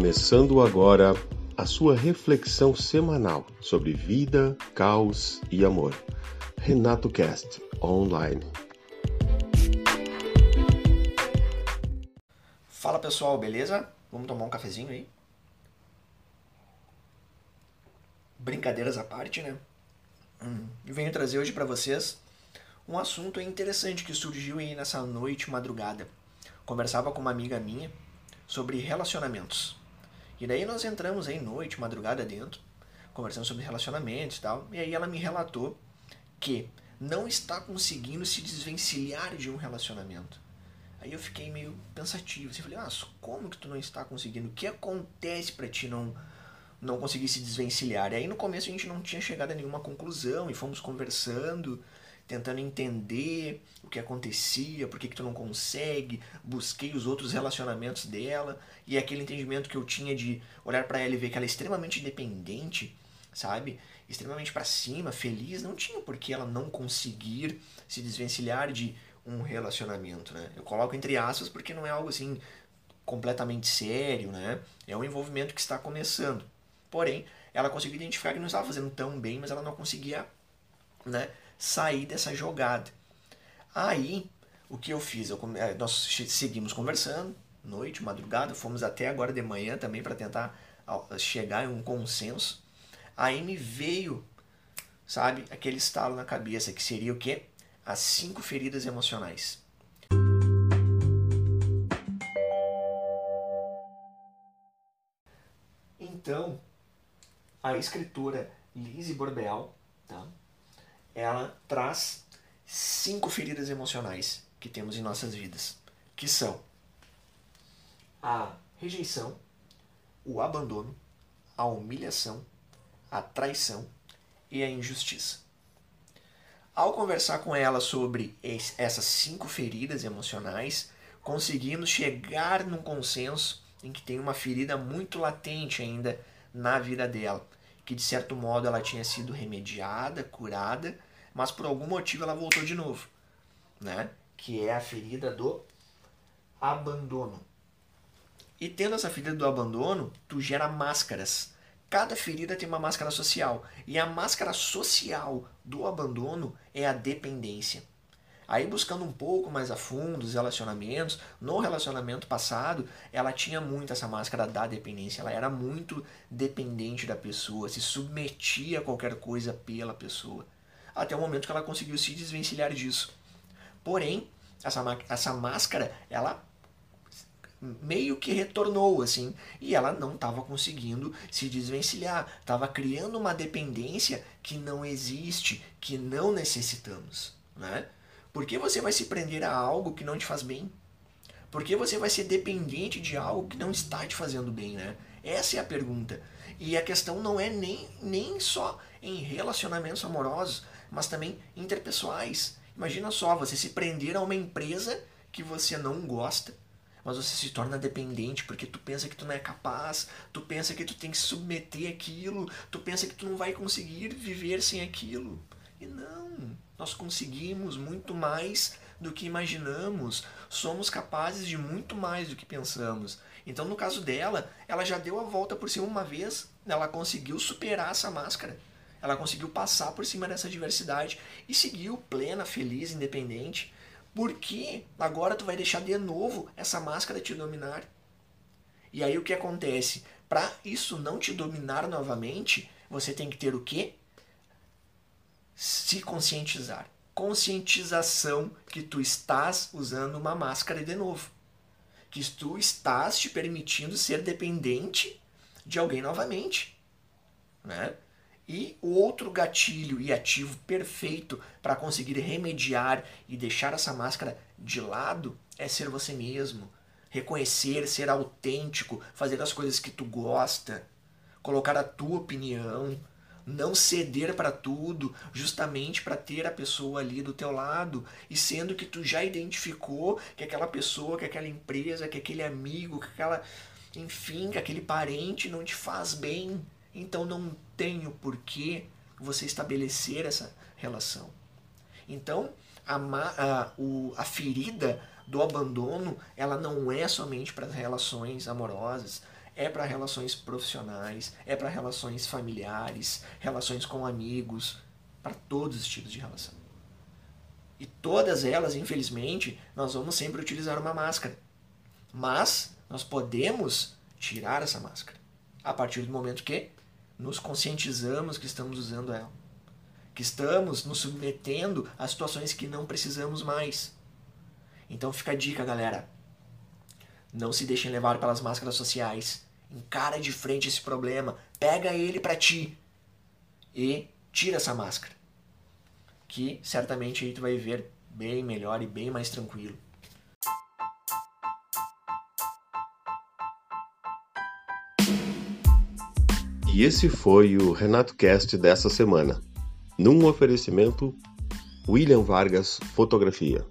Começando agora a sua reflexão semanal sobre vida, caos e amor. Renato Cast Online. Fala pessoal, beleza? Vamos tomar um cafezinho aí? Brincadeiras à parte, né? Hum, e venho trazer hoje para vocês um assunto interessante que surgiu aí nessa noite, madrugada. Conversava com uma amiga minha sobre relacionamentos. E daí nós entramos aí noite, madrugada dentro, conversando sobre relacionamentos e tal. E aí ela me relatou que não está conseguindo se desvencilhar de um relacionamento. Aí eu fiquei meio pensativo. Assim, falei, ah, como que tu não está conseguindo? O que acontece para ti não não conseguir se desvencilhar? E aí no começo a gente não tinha chegado a nenhuma conclusão e fomos conversando, tentando entender o que acontecia, por que, que tu não consegue, busquei os outros relacionamentos dela e aquele entendimento que eu tinha de olhar para ela e ver que ela é extremamente independente, sabe? Extremamente para cima, feliz, não tinha por que ela não conseguir se desvencilhar de um relacionamento, né? Eu coloco entre aspas porque não é algo assim completamente sério, né? É um envolvimento que está começando. Porém, ela conseguiu identificar que não estava fazendo tão bem, mas ela não conseguia, né, sair dessa jogada. Aí, o que eu fiz? Eu, eh, nós seguimos conversando, noite, madrugada, fomos até agora de manhã também para tentar chegar em um consenso. Aí me veio, sabe, aquele estalo na cabeça que seria o quê? As cinco feridas emocionais. Então, a escritora Lise Borbel, tá? Ela traz cinco feridas emocionais que temos em nossas vidas, que são a rejeição, o abandono, a humilhação, a traição e a injustiça. Ao conversar com ela sobre essas cinco feridas emocionais, conseguimos chegar num consenso em que tem uma ferida muito latente ainda na vida dela, que de certo modo ela tinha sido remediada, curada, mas por algum motivo ela voltou de novo, né? Que é a ferida do abandono. E tendo essa ferida do abandono, tu gera máscaras. Cada ferida tem uma máscara social, e a máscara social do abandono é a dependência. Aí buscando um pouco mais a fundo os relacionamentos, no relacionamento passado, ela tinha muito essa máscara da dependência, ela era muito dependente da pessoa, se submetia a qualquer coisa pela pessoa. Até o momento que ela conseguiu se desvencilhar disso. Porém, essa, essa máscara, ela meio que retornou assim e ela não estava conseguindo se desvencilhar, estava criando uma dependência que não existe, que não necessitamos, né? Por que você vai se prender a algo que não te faz bem? Por que você vai ser dependente de algo que não está te fazendo bem, né? Essa é a pergunta. E a questão não é nem, nem só em relacionamentos amorosos, mas também interpessoais. Imagina só, você se prender a uma empresa que você não gosta, mas você se torna dependente porque tu pensa que tu não é capaz, tu pensa que tu tem que submeter aquilo, tu pensa que tu não vai conseguir viver sem aquilo. E não, nós conseguimos muito mais do que imaginamos, somos capazes de muito mais do que pensamos. Então, no caso dela, ela já deu a volta por cima uma vez, ela conseguiu superar essa máscara. Ela conseguiu passar por cima dessa diversidade e seguiu plena, feliz, independente. Porque agora tu vai deixar de novo essa máscara te dominar. E aí o que acontece? Para isso não te dominar novamente, você tem que ter o quê? Se conscientizar. Conscientização que tu estás usando uma máscara de novo. Que tu estás te permitindo ser dependente de alguém novamente. Né? E o outro gatilho e ativo perfeito para conseguir remediar e deixar essa máscara de lado é ser você mesmo. Reconhecer, ser autêntico, fazer as coisas que tu gosta, colocar a tua opinião, não ceder para tudo, justamente para ter a pessoa ali do teu lado, e sendo que tu já identificou que aquela pessoa, que aquela empresa, que aquele amigo, que aquela, enfim, que aquele parente não te faz bem, então não tenho por que você estabelecer essa relação. Então, a, a, o, a ferida do abandono, ela não é somente para as relações amorosas, é para relações profissionais, é para relações familiares, relações com amigos, para todos os tipos de relação. E todas elas, infelizmente, nós vamos sempre utilizar uma máscara. Mas nós podemos tirar essa máscara a partir do momento que nos conscientizamos que estamos usando ela, que estamos nos submetendo a situações que não precisamos mais. Então fica a dica, galera. Não se deixem levar pelas máscaras sociais. Encara de frente esse problema, pega ele para ti e tira essa máscara. Que certamente aí tu vai ver bem melhor e bem mais tranquilo. E esse foi o Renato Cast dessa semana, num oferecimento William Vargas Fotografia.